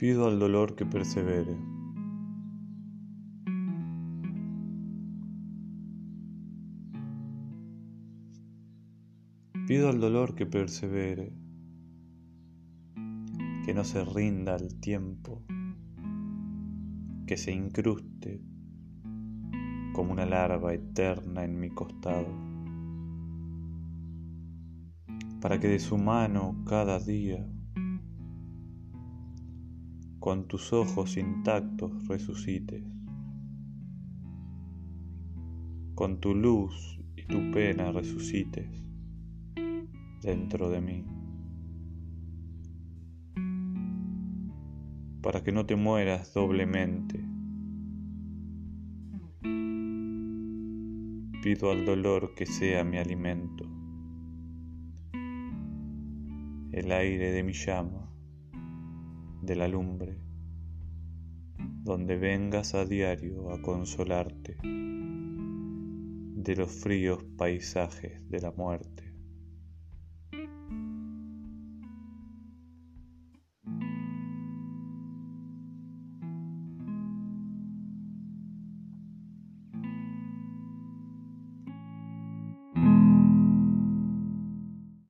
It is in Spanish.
Pido al dolor que persevere. Pido al dolor que persevere, que no se rinda al tiempo, que se incruste como una larva eterna en mi costado, para que de su mano cada día, con tus ojos intactos resucites, con tu luz y tu pena resucites dentro de mí, para que no te mueras doblemente. Pido al dolor que sea mi alimento, el aire de mi llama, de la lumbre, donde vengas a diario a consolarte de los fríos paisajes de la muerte.